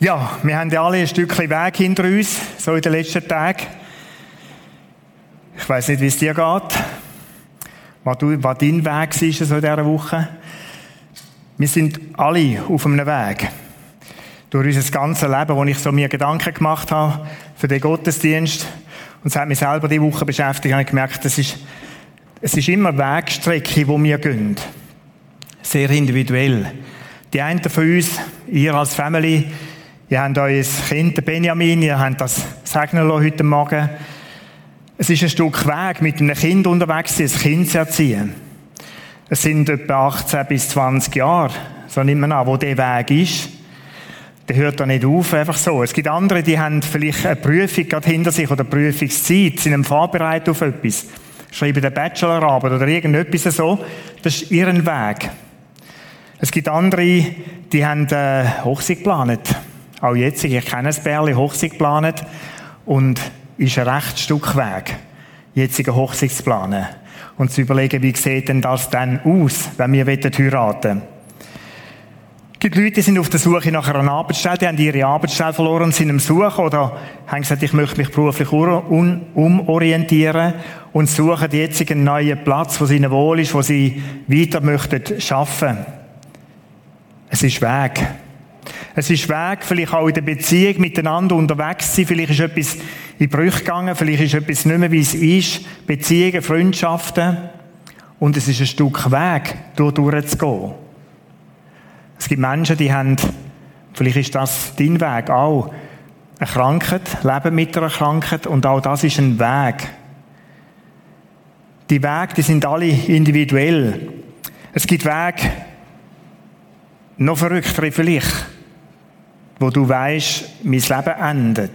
Ja, wir haben ja alle ein Stückchen Weg hinter uns, so in den letzten Tagen. Ich weiß nicht, wie es dir geht, was, du, was dein Weg war so in dieser Woche. Wir sind alle auf einem Weg. Durch unser ganzes Leben, wo ich so mir Gedanken gemacht habe für den Gottesdienst. Und es hat mich selber die Woche beschäftigt, habe ich gemerkt, es ist, es ist immer Wegstrecke, wo wir gehen. Sehr individuell. Die einen von uns, ihr als Family, Ihr habt euer Kind, Benjamin, ihr habt das segnen lassen heute Morgen. Es ist ein Stück Weg, mit einem Kind unterwegs ein Kind zu erziehen. Es sind etwa 18 bis 20 Jahre, so nimmt man an, wo der Weg ist. Der hört da nicht auf, einfach so. Es gibt andere, die haben vielleicht eine Prüfung gerade hinter sich oder Prüfungszeit, sind vorbereitet auf etwas. Schreiben eine Bachelorarbeit oder irgendetwas so. Das ist ihren Weg. Es gibt andere, die haben äh, Hochzeit geplant auch jetzt, ich kenne ein Bärli, Hochzeit geplant und ist ein recht Stück Weg, jetzigen Hochzeit zu planen. Und zu überlegen, wie sieht denn das dann aus, wenn wir heiraten Es gibt Leute, die sind auf der Suche nach einer Arbeitsstelle, die haben ihre Arbeitsstelle verloren und sind am Suchen oder haben gesagt, ich möchte mich beruflich umorientieren und suchen jetzt einen neuen Platz, wo es ihnen wohl ist, wo sie weiter möchten arbeiten. Es ist Weg. Es ist Weg, vielleicht auch in der Beziehung miteinander unterwegs sein. Vielleicht ist etwas in Brüche gegangen, vielleicht ist etwas nicht mehr, wie es ist. Beziehungen, Freundschaften. Und es ist ein Stück Weg, durch durchzugehen. Es gibt Menschen, die haben, vielleicht ist das dein Weg auch, eine Krankheit, leben mit einer Krankheit und auch das ist ein Weg. Die Wege, die sind alle individuell. Es gibt Wege, noch verrücktere vielleicht wo du weißt, mein Leben endet.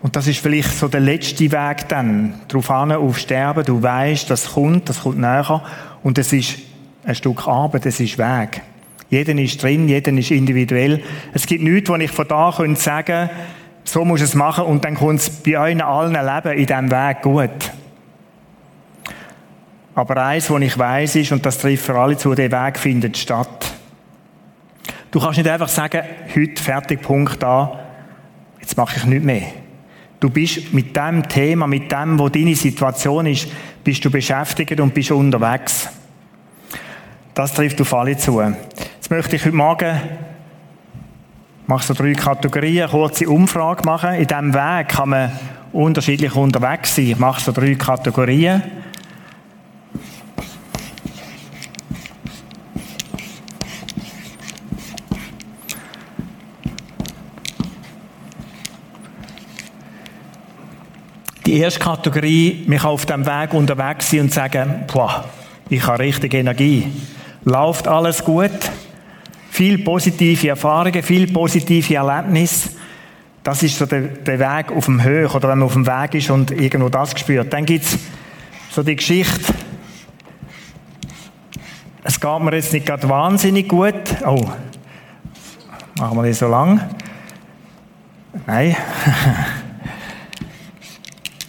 Und das ist vielleicht so der letzte Weg dann, darauf hin, auf Sterben. Du weißt, das kommt, das kommt näher. Und es ist ein Stück Arbeit, es ist Weg. Jeder ist drin, jeder ist individuell. Es gibt nichts, wo ich von da könnte sagen, so muss es machen und dann kommt es bei euch allen Leben in diesem Weg gut. Aber eins, was ich weiß, ist, und das trifft für alle zu, der Weg findet statt. Du kannst nicht einfach sagen, heute fertig, Punkt da, jetzt mache ich nichts mehr. Du bist mit dem Thema, mit dem, wo deine Situation ist, bist du beschäftigt und bist unterwegs. Das trifft auf alle zu. Jetzt möchte ich heute Morgen mache so drei Kategorien, eine kurze Umfrage machen. In diesem Weg kann man unterschiedlich unterwegs sein. Ich mache so drei Kategorien. Die erste Kategorie, mich auf dem Weg unterwegs sein und sagen, boah, ich habe richtig Energie. Läuft alles gut? Viel positive Erfahrungen, viel positive Erlebnisse. Das ist so der, der Weg auf dem Höch oder wenn man auf dem Weg ist und irgendwo das spürt. Dann gibt's so die Geschichte, es geht mir jetzt nicht gerade wahnsinnig gut. Oh, machen wir nicht so lang. Nein.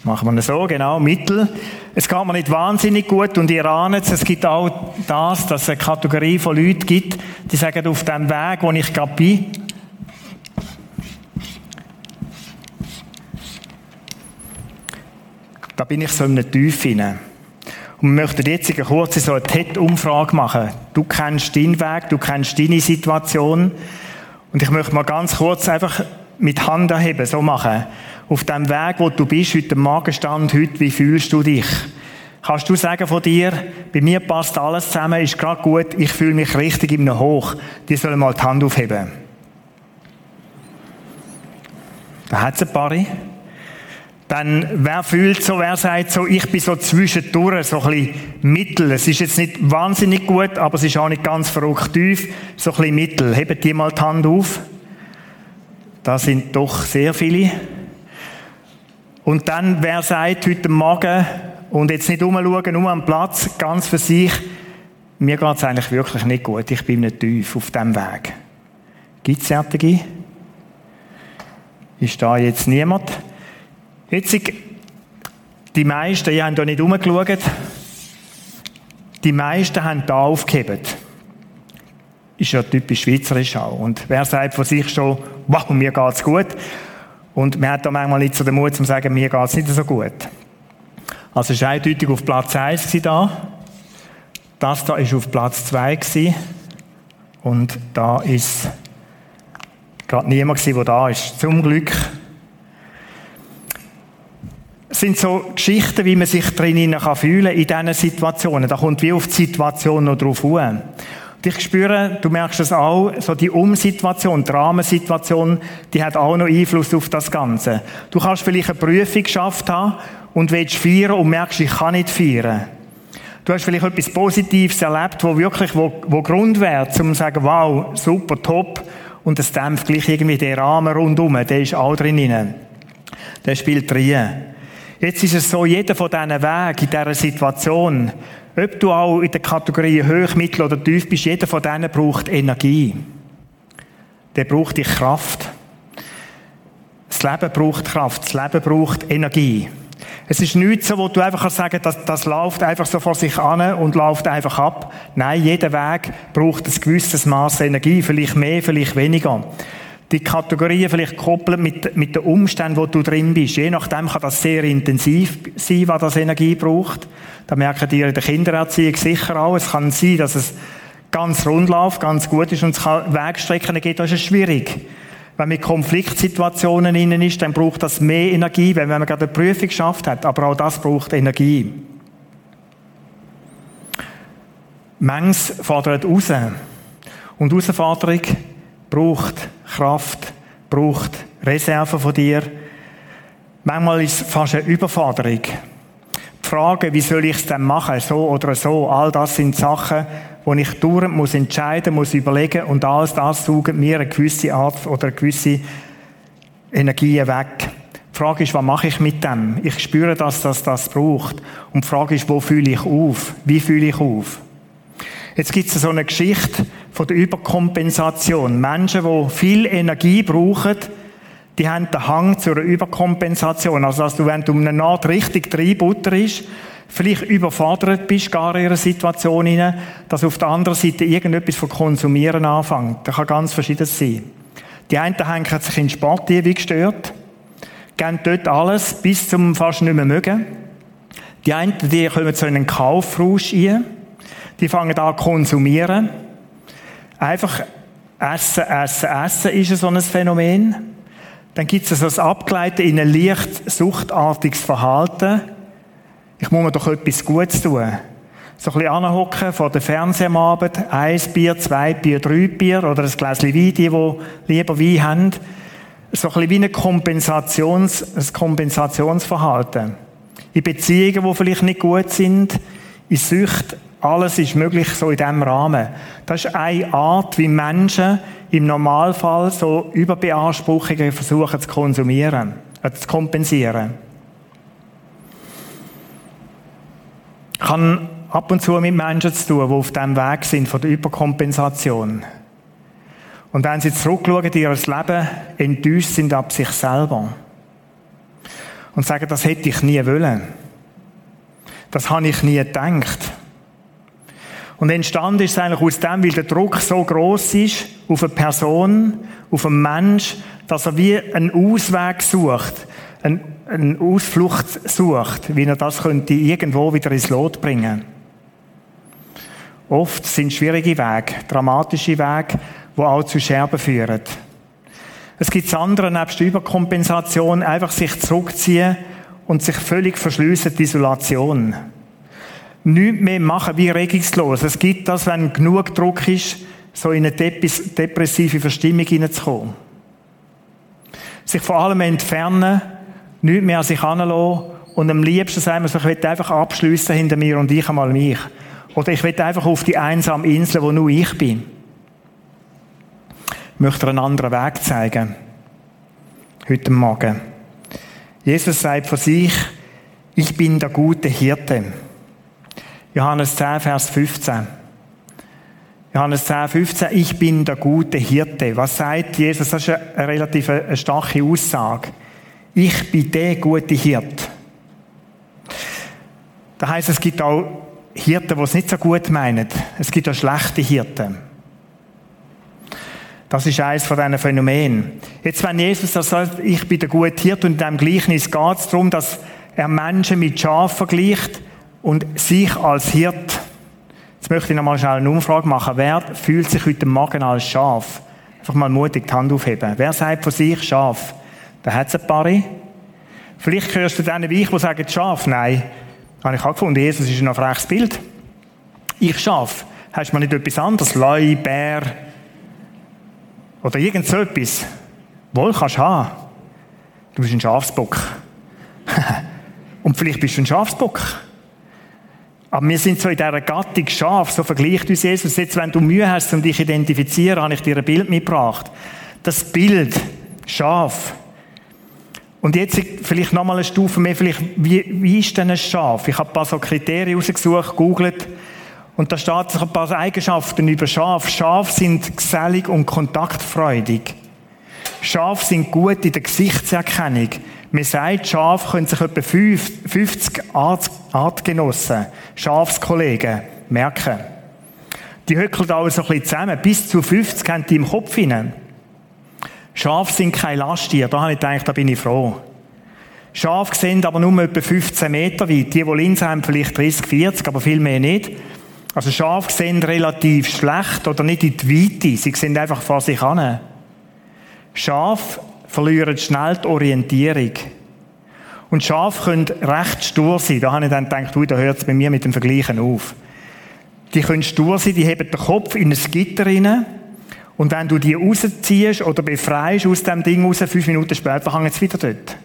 Machen wir es so, genau, Mittel. Es geht mir nicht wahnsinnig gut und ihr ahnt es, es gibt auch das, dass es eine Kategorie von Leuten gibt, die sagen, auf dem Weg, wo ich gerade bin, da bin ich so in einer Tiefe hinein. Und wir möchten jetzt eine kurze so eine TED-Umfrage machen. Du kennst deinen Weg, du kennst deine Situation. Und ich möchte mal ganz kurz einfach mit Hand erheben, so machen auf dem Weg, wo du bist, heute Morgenstand, heute, wie fühlst du dich? Kannst du sagen von dir, bei mir passt alles zusammen, ist gerade gut, ich fühle mich richtig im Hoch. Die sollen mal die Hand aufheben. Da hat es ein paar. Dann, wer fühlt so, wer sagt so, ich bin so zwischendurch, so ein bisschen mittel. Es ist jetzt nicht wahnsinnig gut, aber es ist auch nicht ganz verrückt tief, so ein bisschen mittel. Hebt die mal die Hand auf. Da sind doch sehr viele. Und dann, wer sagt heute Morgen, und jetzt nicht umschauen, nur am Platz, ganz für sich, mir geht es eigentlich wirklich nicht gut, ich bin nicht tief auf dem Weg. Gibt es solche? Ist da jetzt niemand? Jetzt, die meisten, ihr habt da nicht umgeschaut, die meisten haben da aufgehebt. Ist ja typisch schweizerisch auch. Und wer sagt von sich schon, wow, mir geht's gut? Und man hat da manchmal nicht so den Mut, zu sagen, mir geht's nicht so gut. Also ist eindeutig auf Platz 1 da. Das da ist auf Platz 2 gewesen. Und da ist gerade niemand gewesen, der da ist. Zum Glück. Es sind so Geschichten, wie man sich drinnen kann fühlen in diesen Situationen. Da kommt wie auf die Situation noch drauf an. Ich spüre, du merkst es auch, so die Umsituation, die Rahmensituation, die hat auch noch Einfluss auf das Ganze. Du kannst vielleicht eine Prüfung geschafft haben und willst feiern und merkst, ich kann nicht feiern. Du hast vielleicht etwas Positives erlebt, wo wirklich, wo, wo Grund wäre, um zu sagen, wow, super, top. Und es dämpft gleich irgendwie den Rahmen rundum, der ist auch drin. Der spielt drin. Jetzt ist es so, jeder von diesen Wegen in dieser Situation, ob du auch in der Kategorie hoch, mittel oder tief bist, jeder von denen braucht Energie. Der braucht die Kraft. Das Leben braucht Kraft, das Leben braucht Energie. Es ist nichts so, wo du einfach sagen kannst, das, das läuft einfach so vor sich an und läuft einfach ab. Nein, jeder Weg braucht ein gewisses Maß Energie, vielleicht mehr, vielleicht weniger. Die Kategorien vielleicht koppeln mit, mit den Umständen, wo du drin bist. Je nachdem kann das sehr intensiv sein, was das Energie braucht. Da merken die in der Kindererziehung sicher auch. Es kann sein, dass es ganz rund läuft, ganz gut ist und es kann Wegstrecken geben, das ist schwierig. Wenn man in Konfliktsituationen innen ist, dann braucht das mehr Energie, wenn man gerade eine Prüfung geschafft hat. Aber auch das braucht Energie. Mengs fordert raus. Und Herausforderung braucht Kraft, braucht Reserven von dir. Manchmal ist es fast eine Überforderung. Die Frage, wie soll ich es denn machen, so oder so, all das sind Sachen, wo ich durch muss entscheiden, muss überlegen und alles das saugt mir eine gewisse Art oder eine gewisse Energie weg. Die Frage ist, was mache ich mit dem? Ich spüre, dass das das braucht. Und die Frage ist, wo fühle ich auf? Wie fühle ich auf? Jetzt gibt es so eine Geschichte von der Überkompensation. Menschen, die viel Energie brauchen, die haben den Hang zur Überkompensation. Also, dass du, wenn du eine Naht richtig ist, vielleicht überfordert bist, gar in ihrer Situation hinein, dass auf der anderen Seite irgendetwas von Konsumieren anfängt. Das kann ganz verschieden sein. Die einen hängen sich in Sport wie gestört, geben dort alles bis zum fast nicht mehr mögen. Die einen, die kommen zu einem Kaufrausch ein, die fangen an zu konsumieren. Einfach essen, essen, essen ist so ein Phänomen. Dann gibt es so das Abgleiten in ein leicht suchtartiges Verhalten. Ich muss mir doch etwas Gutes tun. So ein bisschen anhocken vor dem Fernseher am Abend, eins Bier, zwei Bier, drei Bier oder ein Gläschen Wein, die, die lieber Wein haben. So ein bisschen wie ein, Kompensations, ein Kompensationsverhalten. In Beziehungen, die vielleicht nicht gut sind, in Sucht, alles ist möglich so in diesem Rahmen. Das ist eine Art, wie Menschen im Normalfall so Überbeanspruchungen versuchen zu konsumieren, äh, zu kompensieren. Ich habe ab und zu mit Menschen zu tun, die auf dem Weg sind von der Überkompensation. Und wenn sie zurückschauen in ihr Leben, enttäuscht sind ab sich selber. Und sagen, das hätte ich nie wollen. Das habe ich nie gedacht. Und entstanden ist es eigentlich aus dem, weil der Druck so groß ist auf eine Person, auf einen Mensch, dass er wie einen Ausweg sucht, einen, einen Ausflucht sucht, wie er das könnte irgendwo wieder ins Lot bringen. Oft sind schwierige Wege, dramatische Wege, die auch zu Scherben führen. Es gibt andere, nebst der Überkompensation, einfach sich zurückziehen und sich völlig verschliessen, die Isolation nichts mehr machen wie regungslos. Es gibt das, wenn genug Druck ist, so in eine depressive Verstimmung hineinzukommen. Sich vor allem entfernen, nichts mehr an sich heranlassen und am liebsten sagen wir so, ich will einfach abschliessen hinter mir und ich einmal mich. Oder ich will einfach auf die einsame Insel, wo nur ich bin. Ich möchte einen anderen Weg zeigen. Heute Morgen. Jesus sagt von sich, ich bin der gute Hirte. Johannes 10, Vers 15. Johannes 10, 15, ich bin der gute Hirte. Was sagt Jesus? Das ist eine relativ eine starke Aussage. Ich bin der gute Hirt. Das heißt, es gibt auch Hirten, die es nicht so gut meinen. Es gibt auch schlechte Hirten. Das ist eines von diesen Phänomenen. Jetzt, wenn Jesus das sagt, ich bin der gute Hirt und in diesem Gleichnis geht es darum, dass er Menschen mit Schafen vergleicht und sich als Hirt. Jetzt möchte ich noch mal schnell eine Umfrage machen. Wer fühlt sich heute Morgen als Schaf? Einfach mal mutig die Hand aufheben. Wer sagt von sich Schaf? Da hat es ein paar. Vielleicht hörst du denen wie ich, die sagen Schaf. Nein. Habe ich auch gefunden. Jesus ist ein freches Bild. Ich Schaf. Hast du mal nicht etwas anderes? Leu, Bär oder irgend so etwas? Wohl kannst du haben. Du bist ein Schafsbock. Und vielleicht bist du ein Schafsbock. Aber wir sind so in dieser Gattung Schaf, so vergleicht uns Jesus. Jetzt, wenn du Mühe hast, um dich zu identifizieren, habe ich dir ein Bild mitgebracht. Das Bild, Schaf. Und jetzt vielleicht nochmal eine Stufe mehr, vielleicht, wie, wie ist denn ein Schaf? Ich habe ein paar so Kriterien rausgesucht, gegoogelt. Und da steht ein paar Eigenschaften über Schaf. Schaf sind gesellig und kontaktfreudig. Schaf sind gut in der Gesichtserkennung. Man sagt, Schaf können sich etwa 50 Artgenossen, Schafskollegen, merken. Die hückeln alle so ein bisschen zusammen. Bis zu 50 haben die im Kopf hinein. Schafe sind kein Lasttier. Da habe ich gedacht, da bin ich froh. Schafe sind aber nur etwa 15 Meter weit. Die, die Linsen haben, vielleicht 30, 40, aber viel mehr nicht. Also Schafe sehen relativ schlecht oder nicht in die Weite. Sie sind einfach vor sich an. Schafe verlieren schnell die Orientierung. Und Schafe können recht stur sein. Da habe ich dann gedacht, da hört es bei mir mit dem Vergleichen auf. Die können stur sein, die heben den Kopf in ein Gitter rein. Und wenn du die rausziehst oder befreist aus dem Ding raus, fünf Minuten später hängen sie wieder dort.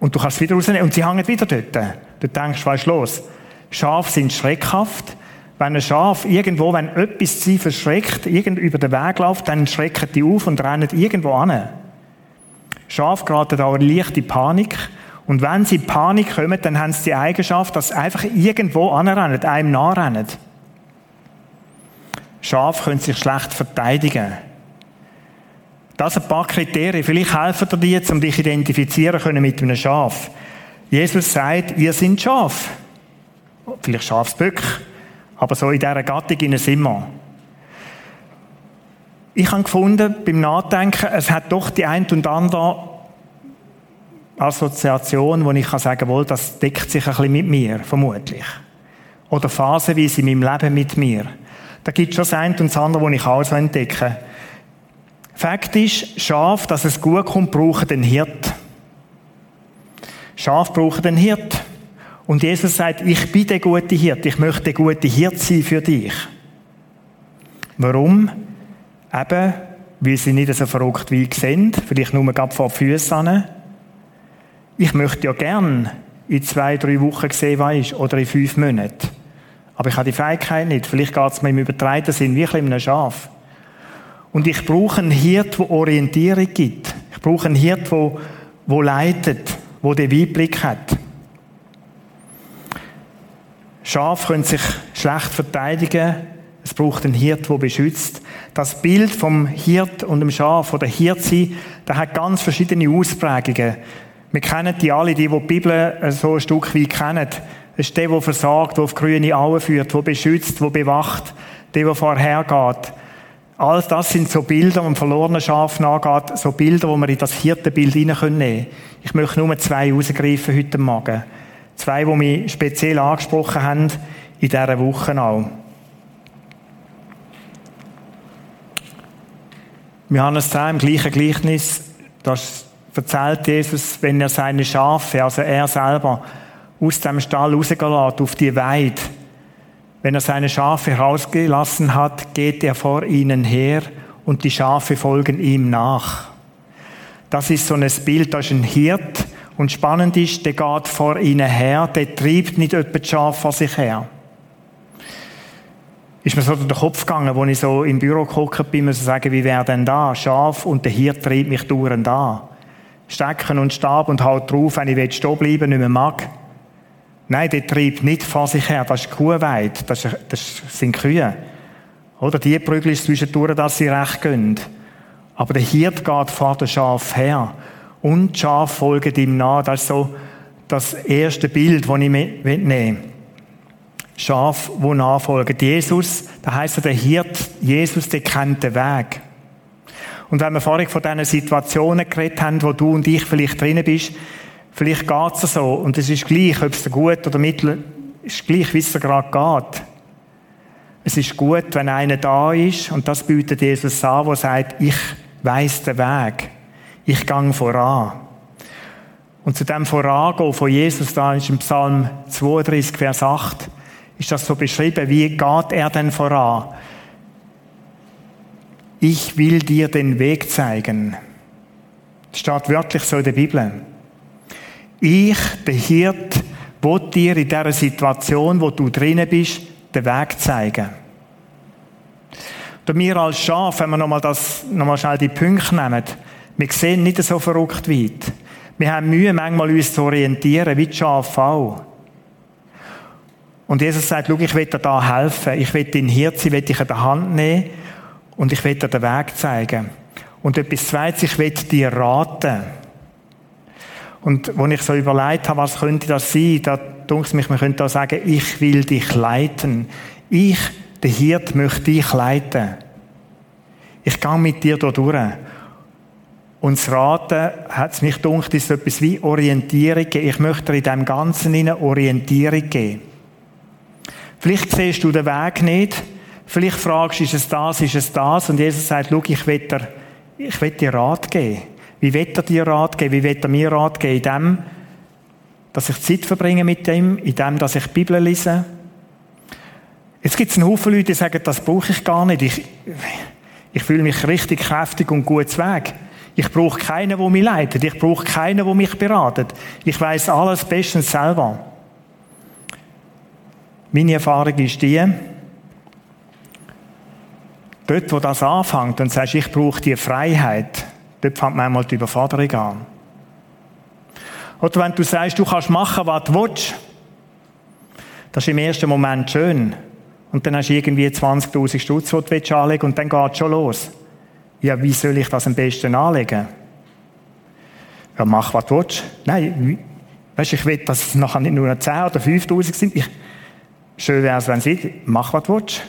Und du kannst es wieder rausnehmen und sie hängen wieder dort. Du denkst, was ist los? Schafe sind schreckhaft. Wenn ein Schaf irgendwo, wenn etwas sie verschreckt, irgend über den Weg läuft, dann schrecken die auf und rennen irgendwo an. Schaf geraten da leicht in Panik. Und wenn sie in Panik kommen, dann haben sie die Eigenschaft, dass sie einfach irgendwo anrennen, einem nachrennen. Schaf können sich schlecht verteidigen. Das sind ein paar Kriterien. Vielleicht helfen dir die um dich identifizieren können mit einem Schaf. Jesus sagt, wir sind Schaf. Vielleicht Schafsböck, aber so in dieser Gattung sind wir. Ich habe gefunden, beim Nachdenken, es hat doch die ein und andere Assoziation, wo ich kann sagen kann, das deckt sich ein bisschen mit mir, vermutlich. Oder phasenweise in meinem Leben mit mir. Da gibt es schon das eine und das andere, das ich auch so entdecke. Fakt ist, Schaf, dass es gut kommt, brauchen den Hirt. Schaf brauchen den Hirt. Und Jesus sagt, ich bin der gute Hirt. Ich möchte der gute Hirt sein für dich. Warum? Eben, weil sie nicht so verrückt wie ich sind. Vielleicht nur gerade vor die Füße. Ich möchte ja gern in zwei, drei Wochen sehen, was ist. Oder in fünf Monaten. Aber ich habe die Fähigkeit nicht. Vielleicht geht es mir im übertreiten Sinn wie ein Schaf. Und ich brauche einen Hirt, der Orientierung gibt. Ich brauche einen Hirt, der, der leitet, der den Weitblick hat. Schafe können sich schlecht verteidigen. Es braucht einen Hirt, der beschützt. Das Bild vom Hirt und dem Schaf oder Hirtsein, das hat ganz verschiedene Ausprägungen. Wir kennen die alle, die, die die Bibel so ein Stück weit kennen. Es ist der, der versagt, der auf grüne Auen führt, der beschützt, der bewacht, der, der vorhergeht. All das sind so Bilder, wo ein verlorener Schaf nachgeht, so Bilder, wo wir in das vierte Bild hinein können. Ich möchte nur zwei rausgreifen heute Morgen. Zwei, die mich speziell angesprochen haben, in dieser Woche auch. Wir haben es da im gleichen Gleichnis, das erzählt Jesus, wenn er seine Schafe, also er selber, aus dem Stall rausgelassen auf die Weide. Wenn er seine Schafe herausgelassen hat, geht er vor ihnen her und die Schafe folgen ihm nach. Das ist so ein Bild, das ist ein Hirt und spannend ist, der geht vor ihnen her, der treibt nicht etwa die Schafe vor sich her. Ist mir so durch den Kopf gegangen, wo ich so im Büro geguckt bin, muss ich sagen, wie wäre denn da? Schaf und der Hirt treibt mich durch da. Stecken und Stab und halt drauf, wenn ich stehen bleiben nicht mehr mag. Nein, der treibt nicht vor sich her. Das ist Kuhweide. Das, das sind Kühe. Oder die prügeln zwischendurch, dass sie recht gehen. Aber der Hirt geht vor dem Schaf her. Und die Schafe folgen ihm nach. Das ist so das erste Bild, das ich mitnehme. Schaf, wo nachfolgen. Jesus, da heißt der Hirt, Jesus, der kennt den Weg. Und wenn wir vorhin von diesen Situationen geredet haben, wo du und ich vielleicht drinnen bist, vielleicht geht es so. Und es ist gleich, ob es dir gut oder mittel, ist gleich, wie es gerade geht. Es ist gut, wenn einer da ist, und das bietet Jesus an, der sagt, ich weiß den Weg. Ich gang voran. Und zu dem Vorangehen von Jesus, da ist im Psalm 32, Vers 8, ist das so beschrieben, wie geht er denn voran? Ich will dir den Weg zeigen. Das steht wörtlich so in der Bibel. Ich, der Hirt, will dir in dieser Situation, wo du drinnen bist, den Weg zeigen. Und wir als Schaf, wenn wir nochmal das, nochmal schnell die Punkte nehmen, wir sehen nicht so verrückt weit. Wir haben Mühe, manchmal uns zu orientieren, wie die Schafe auch. Und Jesus sagt, schau, ich will dir da helfen. Ich will dein Hirn, will dich an der Hand nehmen und ich will dir den Weg zeigen. Und etwas Zweites, ich will dir raten. Und wenn ich so überlegt habe, was könnte das sein, da ich mich, man könnte da sagen, ich will dich leiten. Ich, der Hirt, möchte dich leiten. Ich gehe mit dir da durch. Und das Raten hat es mich gedacht, ist etwas wie Orientierung. Ich möchte dir in dem Ganzen eine Orientierung geben. Vielleicht siehst du den Weg nicht. Vielleicht fragst du, ist es das, ist es das? Und Jesus sagt, schau, ich will dir, ich will dir Rat geben. Wie will er dir Rat geben? Wie will er mir Rat geben? In dem, dass ich Zeit verbringe mit ihm, in dem, dass ich die Bibel lese. Jetzt gibt es einen Haufen Leute, die sagen, das brauche ich gar nicht. Ich, ich fühle mich richtig kräftig und gut Weg. Ich brauche keinen, der mich leitet. Ich brauche keinen, der mich beratet. Ich weiß alles bestens selber. Meine Erfahrung ist die, dort, wo das anfängt und sagst, ich brauche die Freiheit, dort fängt manchmal die Überforderung an. Oder wenn du sagst, du kannst machen, was du willst, das ist im ersten Moment schön. Und dann hast du irgendwie 20.000 Stutz, die du anlegen und dann geht es schon los. Ja, wie soll ich das am besten anlegen? Ja, mach, was du willst. Nein, weißt, ich will, dass es nachher nicht nur 10.000 oder 5.000 sind. Ich, schön wäre es, wenn sie, mach, was du willst.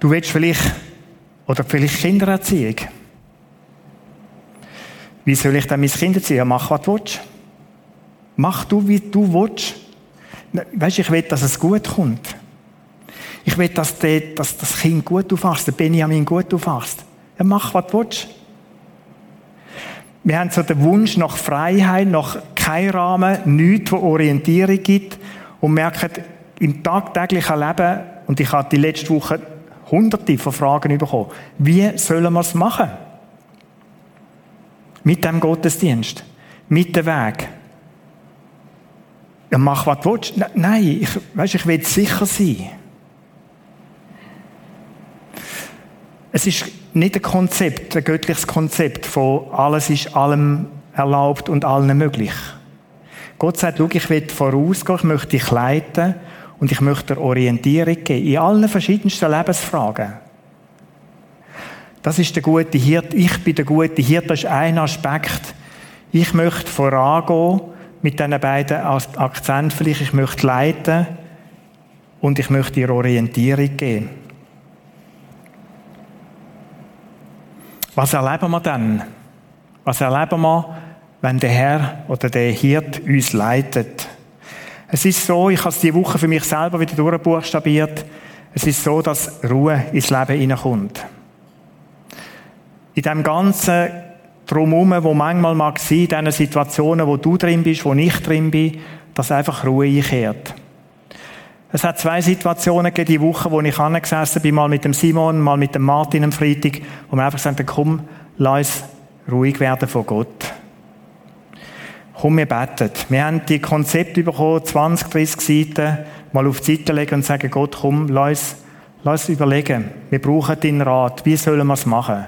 Du willst vielleicht, oder vielleicht Kindererziehung. Wie soll ich dann mein Kind erziehen? Mach, was du willst. Mach du, wie du willst. Weißt, ich will, dass es gut kommt. Ich will, dass, der, dass das Kind gut aufwachst, der Benjamin gut aufwachst. Ja, mach, was du willst. Wir haben so den Wunsch nach Freiheit, nach kein Rahmen, nichts, wo Orientierung gibt und merken, im tagtäglichen Leben, und ich habe die letzte Woche hunderte von Fragen bekommen, wie sollen wir es machen? Mit dem Gottesdienst, mit dem Weg. Ja, mach, was du willst. Nein, ich, weißt, ich will sicher sein. Es ist nicht ein Konzept, ein göttliches Konzept von alles ist allem erlaubt und allen möglich. Gott sagt, schau, ich will vorausgehen, ich möchte dich leiten und ich möchte dir Orientierung geben in allen verschiedensten Lebensfragen. Das ist der gute Hirt. Ich bin der gute Hirt. Das ist ein Aspekt. Ich möchte vorangehen mit diesen beiden Akzenten vielleicht. Ich möchte leiten und ich möchte dir Orientierung geben. Was erleben wir dann? Was erleben wir, wenn der Herr oder der Hirt uns leitet? Es ist so, ich habe es diese Woche für mich selber wieder durchbuchstabiert, es ist so, dass Ruhe ins Leben hineinkommt. In dem ganzen Drumherum, wo manchmal mag sein, in diesen Situationen, wo du drin bist, wo ich drin bin, dass einfach Ruhe einkehrt. Es hat zwei Situationen gegeben, die Woche, wo ich angesessen bin, mal mit dem Simon, mal mit dem Martin am Freitag, wo wir einfach gesagt haben, komm, lass uns ruhig werden von Gott. Komm, wir beten. Wir haben die Konzepte bekommen, 20, 30 Seiten, mal auf die Seite legen und sagen, Gott, komm, lass uns, überlegen. Wir brauchen deinen Rat. Wie sollen wir es machen?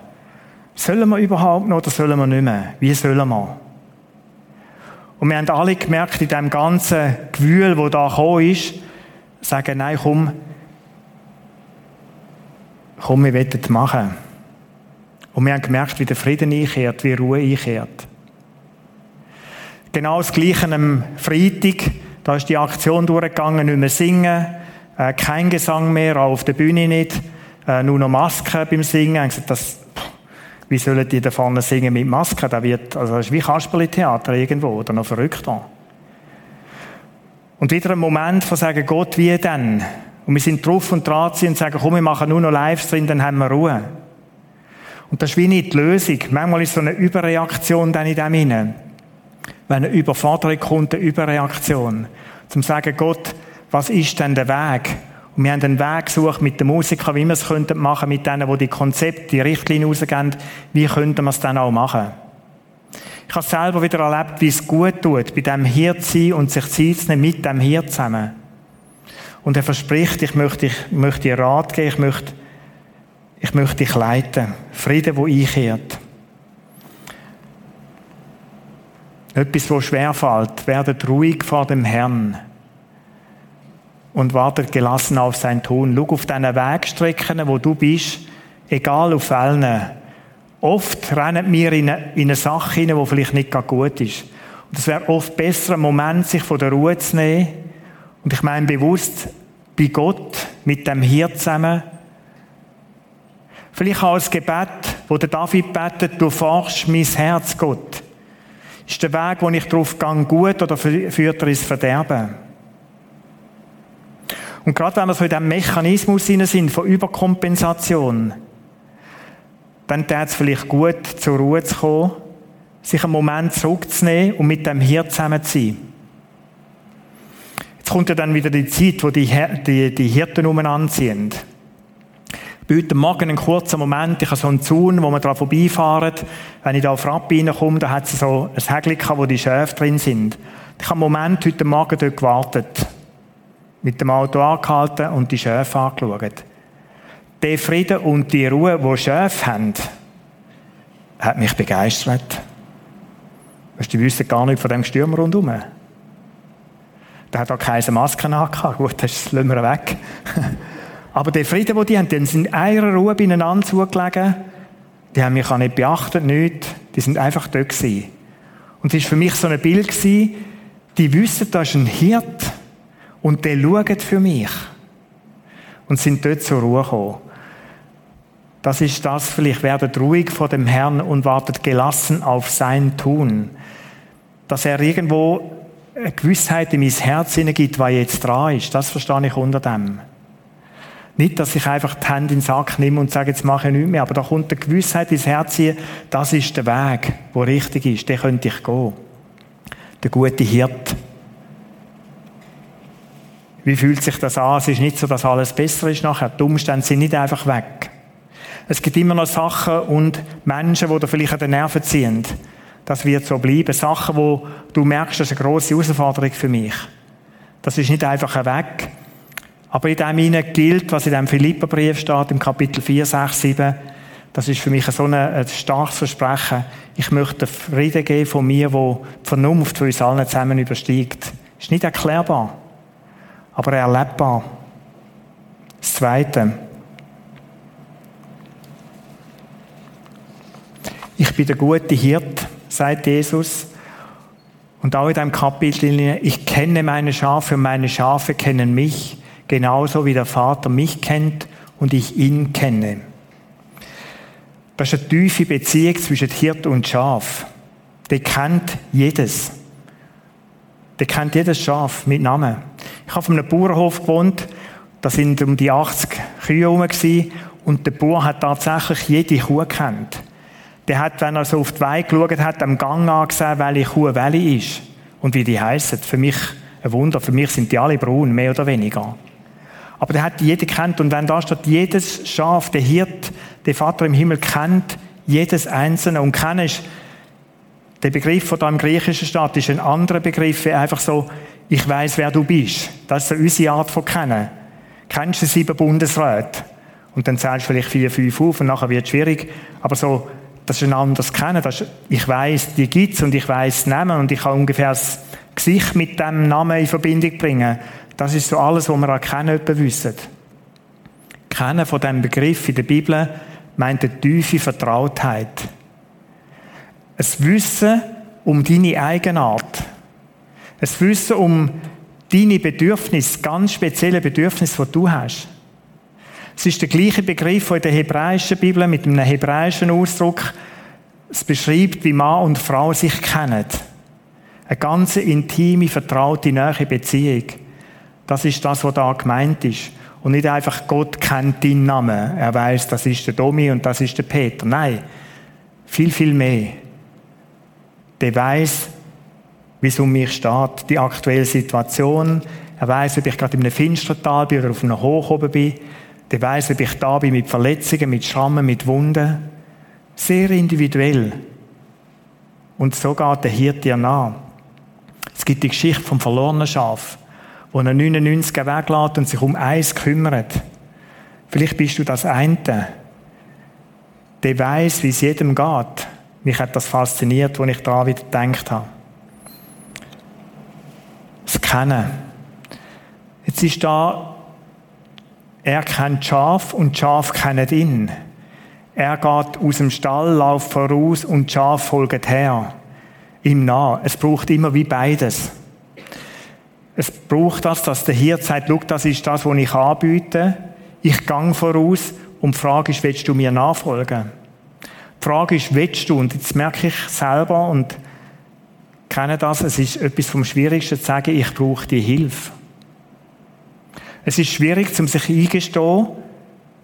Sollen wir überhaupt noch oder sollen wir nicht mehr? Wie sollen wir? Und wir haben alle gemerkt, in dem ganzen Gewühl, wo da gekommen ist, sagen, nein, komm, komm, wir wollen es machen. Und wir haben gemerkt, wie der Frieden einkehrt, wie Ruhe einkehrt. Genau das Gleiche am Freitag, da ist die Aktion durchgegangen, nicht mehr singen, äh, kein Gesang mehr, auch auf der Bühne nicht, äh, nur noch Masken beim Singen. Ich gesagt, das, Wie sollen die da vorne singen mit Maske? Da wird, also das ist wie Kasperli-Theater irgendwo oder noch verrückter. Und wieder ein Moment von sagen, Gott, wie denn? Und wir sind drauf und dran und sagen, komm, wir machen nur noch Livestream, dann haben wir Ruhe. Und das ist wie nicht die Lösung. Manchmal ist so eine Überreaktion dann in dem hinein. Wenn eine Überforderung kommt, eine Überreaktion. Zum sagen, Gott, was ist denn der Weg? Und wir haben einen Weg gesucht mit den Musikern, wie wir es könnten machen, mit denen, die die Konzepte, die Richtlinien rausgeben, wie könnten wir es dann auch machen? Ich habe selber wieder erlebt, wie es gut tut, bei dem hier zu sein und sich Zeit zu nehmen, mit dem hier zusammen. Und er verspricht, ich möchte, ich möchte dir Rat geben, ich möchte, ich möchte dich leiten. Frieden, wo einkehrt. Etwas, wo schwerfällt, werdet ruhig vor dem Herrn und wartet gelassen auf sein Tun. Schau auf deine Wegstrecken, wo du bist, egal auf welchen. Oft rennen wir in eine, in eine Sache hinein, die vielleicht nicht gut ist. Und es wäre oft besser, einen Moment sich von der Ruhe zu nehmen. Und ich meine bewusst, bei Gott, mit dem hier zusammen. Vielleicht auch als Gebet, wo der David betet, du forschst mein Herz, Gott. Ist der Weg, wo ich drauf gehe, gut oder führt er ins Verderben? Und gerade wenn wir so in diesem Mechanismus sind von Überkompensation, dann täte es vielleicht gut, zur Ruhe zu kommen, sich einen Moment zurückzunehmen und mit dem hier zusammen zu sein. Jetzt kommt ja dann wieder die Zeit, wo die, die, die Hirten umeinander sind. Ich heute Morgen einen kurzen Moment, ich habe so einen Zaun, wo wir dran vorbeifahren. Wenn ich da auf Rapp reinkomme, da hat es so ein Hägel wo die Schäfe drin sind. Ich habe einen Moment heute Morgen dort gewartet mit dem Auto angehalten und die Schäfe angeschaut. Der Frieden und die Ruhe, wo Schäfe haben, hat mich begeistert. Weißt, die wissen gar nicht von dem Sturm rundherum. Der hat auch keine Maske angehabt. Gut, das lassen wir weg. Aber der Frieden, den die haben, die sind in einer Ruhe beieinander zugelegen. Die haben mich auch nicht beachtet, nichts. Die sind einfach dort gewesen. Und es war für mich so ein Bild gewesen, die wissen, da ist ein Hirt, und die schauen für mich. Und sind dort zur Ruhe gekommen. Das ist das, vielleicht werdet ruhig vor dem Herrn und wartet gelassen auf sein Tun. Dass er irgendwo eine Gewissheit in mein Herz hineingibt, was jetzt dran ist. Das verstehe ich unter dem. Nicht, dass ich einfach die Hände in den Sack nehme und sage, jetzt mache ich nichts mehr. Aber da kommt eine Gewissheit ins Herz hier, das ist der Weg, der richtig ist. Den könnte ich gehen. Der gute Hirt. Wie fühlt sich das an? Es ist nicht so, dass alles besser ist nachher. Die Umstände sind nicht einfach weg. Es gibt immer noch Sachen und Menschen, die da vielleicht an den Nerven ziehen. Das wird so bleiben. Sachen, wo du merkst, das ist eine grosse Herausforderung für mich. Das ist nicht einfach weg. Aber in dem hinein gilt, was in dem Philipperbrief steht, im Kapitel 4, 6, 7, das ist für mich so ein, ein starkes Versprechen. Ich möchte Frieden geben von mir, wo die Vernunft von uns allen zusammen übersteigt. Ist nicht erklärbar aber erlebbar. Das Zweite. Ich bin der gute Hirt, sagt Jesus. Und auch in diesem Kapitel, ich kenne meine Schafe und meine Schafe kennen mich, genauso wie der Vater mich kennt und ich ihn kenne. Das ist eine tiefe Beziehung zwischen Hirt und Schaf. Der kennt jedes. Der kennt jedes Schaf mit Namen. Ich habe auf einem Bauernhof gewohnt, da sind um die 80 Kühe herum und der Bauer hat tatsächlich jede Kuh gekannt. Der hat, wenn er so auf die Weide geschaut hat, am Gang angesehen, welche Kuh welche ist und wie die heissen. Für mich ein Wunder, für mich sind die alle braun, mehr oder weniger. Aber der hat jede kennt und wenn da steht, jedes Schaf, der Hirt, der Vater im Himmel kennt jedes einzelne und kennen ist der Begriff, von da im Griechischen steht, ist ein anderer Begriff, wie einfach so, ich weiß, wer du bist. Das ist unsere Art von kennen. Kennst du sieben Bundesräte? Und dann zählst du vielleicht vier, fünf auf und nachher wird es schwierig. Aber so, das ist ein anderes Kennen. Das ist, ich weiß, die gibt's und ich weiß Namen und ich kann ungefähr das Gesicht mit dem Namen in Verbindung bringen. Das ist so alles, was wir erkennen, wissen. Kennen von diesem Begriff in der Bibel meint eine tiefe Vertrautheit. Ein Wissen um deine Eigenart. Ein Wissen um deine Bedürfnisse, ganz spezielle Bedürfnisse, die du hast. Es ist der gleiche Begriff, der in der hebräischen Bibel mit einem hebräischen Ausdruck es beschreibt, wie Mann und Frau sich kennen. Eine ganz intime, vertraute, nahe Beziehung. Das ist das, was da gemeint ist. Und nicht einfach, Gott kennt deinen Namen. Er weiß, das ist der Domi und das ist der Peter. Nein. Viel, viel mehr. Der weiß, wie es um mich steht. Die aktuelle Situation. Er weiß, ob ich gerade in einem Finstertal bin oder auf einem Hoch oben bin. Der weiß, ob ich da bin mit Verletzungen, mit Schrammen, mit Wunden. Sehr individuell. Und so geht der Hirte dir nach. Es gibt die Geschichte vom verlorenen Schaf, wo er 99 weglässt und sich um eins kümmert. Vielleicht bist du das eine. Der weiß, wie es jedem geht. Mich hat das fasziniert, als ich daran wieder gedacht habe. Das Kennen. Jetzt ist da, er kennt Schaf und Schaf kennt ihn. Er geht aus dem Stall, läuft voraus und Schaf folgt her. Ihm nach. Es braucht immer wie beides. Es braucht das, dass der Hirt sagt, schau, das ist das, was ich anbiete. Ich gang voraus und die Frage ist, willst du mir nachfolgen? Die Frage ist, willst du? Und jetzt merke ich selber und kenne das, es ist etwas vom Schwierigsten zu sagen, ich brauche die Hilfe. Es ist schwierig, um sich eingestehen,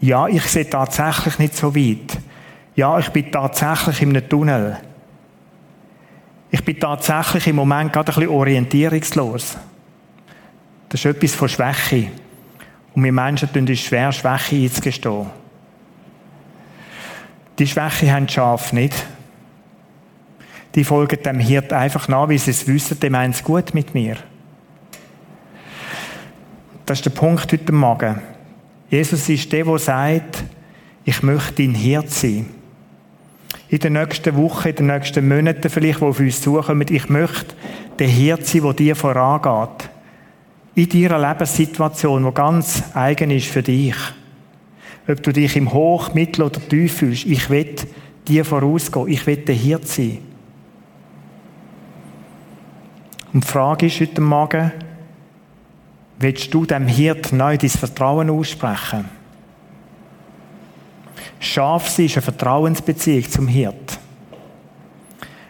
ja, ich sehe tatsächlich nicht so weit. Ja, ich bin tatsächlich in einem Tunnel. Ich bin tatsächlich im Moment gerade ein bisschen orientierungslos. Das ist etwas von Schwäche. Und wir Menschen tun es schwer, Schwäche einzugestehen. Die Schwäche haben die Schafe nicht. Die folgen dem Hirt einfach nach, wie sie es wissen, die meinen es gut mit mir. Das ist der Punkt heute Morgen. Jesus ist der, der sagt, ich möchte dein Hirt sein. In den nächsten Wochen, in den nächsten Monaten vielleicht, die auf uns zukommen, ich möchte der Hirt sein, der dir vorangeht. In deiner Lebenssituation, die ganz eigen ist für dich. Ob du dich im Hoch, Mittel oder Tief fühlst, ich will dir vorausgehen. Ich will Hirt sein. Und die Frage ist heute Morgen, willst du dem Hirt neu dein Vertrauen aussprechen? Schaf sein ist eine Vertrauensbeziehung zum Hirt.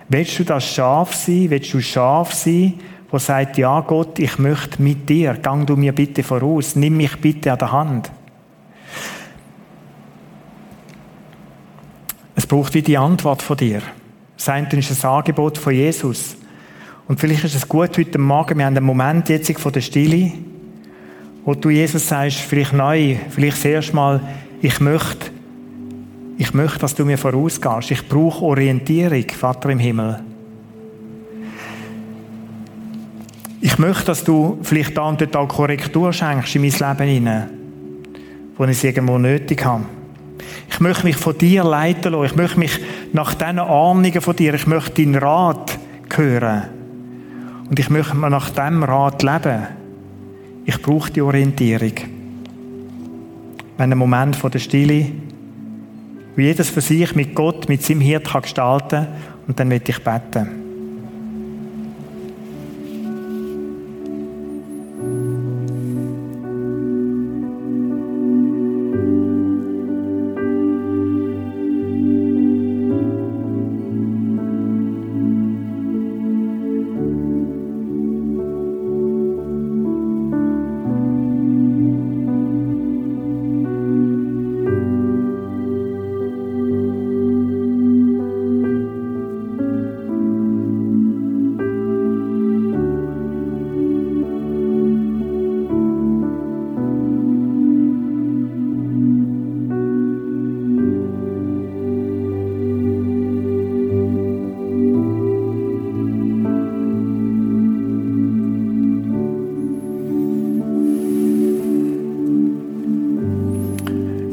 Willst du das Schaf sein? Willst du Schaf sein, wo sagt, ja Gott, ich möchte mit dir, gang du mir bitte voraus, nimm mich bitte an der Hand. Es braucht wie die Antwort von dir. Das eine ist ein Angebot von Jesus. Und vielleicht ist es gut heute Morgen, wir haben einen Moment jetzt von der Stille, wo du Jesus sagst, vielleicht neu, vielleicht das erste Mal, ich möchte, ich möchte, dass du mir vorausgehst. Ich brauche Orientierung, Vater im Himmel. Ich möchte, dass du vielleicht da und dort auch Korrektur schenkst in mein Leben hinein, wo ich es irgendwo nötig habe. Ich möchte mich von dir leiten lassen. Ich möchte mich nach diesen Ahnungen von dir, ich möchte deinen Rat hören. Und ich möchte nach diesem Rat leben. Ich brauche die Orientierung. Wenn ein Moment von der Stille, wie jedes für sich mit Gott, mit seinem Hirt kann und dann wird ich beten.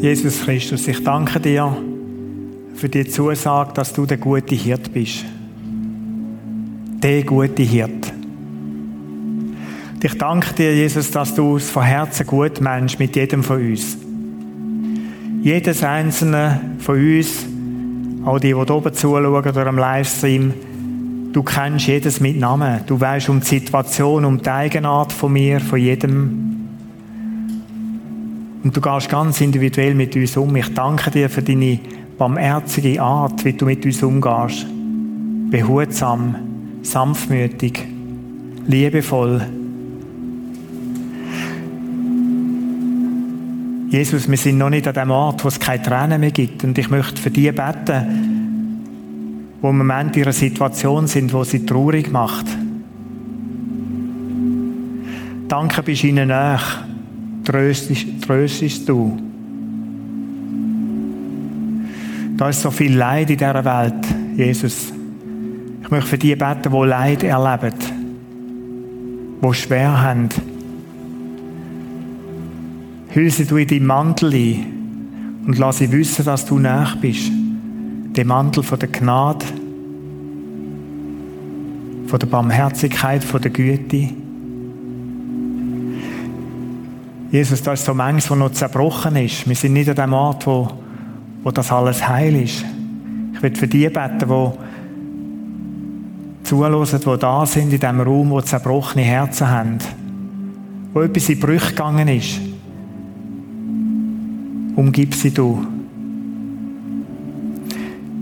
Jesus Christus, ich danke dir für die Zusage, dass du der gute Hirt bist. Der gute Hirt. Ich danke dir, Jesus, dass du es von Herzen gut meinst mit jedem von uns. Jedes einzelne von uns, auch die, die oben zuschauen oder am Livestream, du kennst jedes mit Namen. Du weißt um die Situation, um die Eigenart von mir, von jedem Und du gehst ganz individuell mit uns um. Ich danke dir für deine barmherzige Art, wie du mit uns umgehst. Behutsam, sanftmütig, liebevoll. Jesus, wir sind noch nicht an dem Ort, wo es keine Tränen mehr gibt. Und ich möchte für die beten, wo im Moment in einer Situation sind, wo sie traurig macht. Danke, bist ihnen nach. Tröstest, tröstest du. Da ist so viel Leid in dieser Welt, Jesus. Ich möchte für die beten, die Leid erleben, die schwer haben. Hülle du in deinen Mantel ein und lass sie wissen, dass du nach bist. Den Mantel von der Gnade, von der Barmherzigkeit, von der Güte. Jesus, da ist so manches, was noch zerbrochen ist. Wir sind nicht an dem Ort, wo, wo das alles heil ist. Ich will für die beten, die zuhören, die da sind in diesem Raum, wo zerbrochene Herzen haben. Wo etwas in Brüche gegangen ist. Umgib sie du.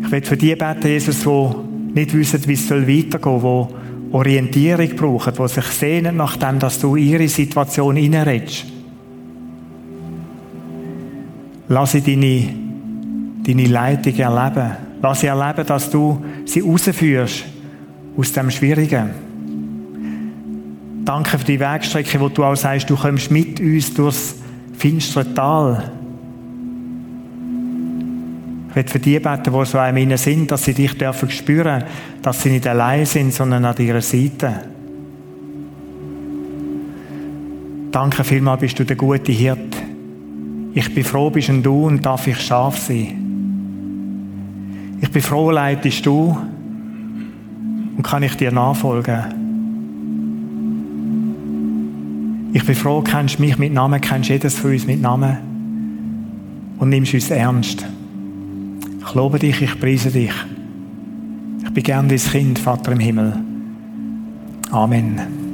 Ich will für die beten, Jesus, die nicht wissen, wie es weitergehen soll, die Orientierung brauchen, die sich sehnen nach dem, dass du ihre Situation hineinredest. Lass sie deine, deine Leitung erleben. Lass sie erleben, dass du sie rausführst aus dem Schwierigen. Danke für die Wegstrecke, wo du auch sagst, du kommst mit uns durchs finstere Tal. Ich will für die beten, die so einem innen sind, dass sie dich dürfen spüren, dass sie nicht allein sind, sondern an ihrer Seite. Danke vielmals, bist du der gute Hirt. Ich bin froh, bist du und darf ich scharf sein. Ich bin froh, leitest du und kann ich dir nachfolgen. Ich bin froh, kennst mich mit Namen, kennst jedes von uns mit Namen und nimmst uns ernst. Ich lobe dich, ich preise dich. Ich bin gern dein Kind, Vater im Himmel. Amen.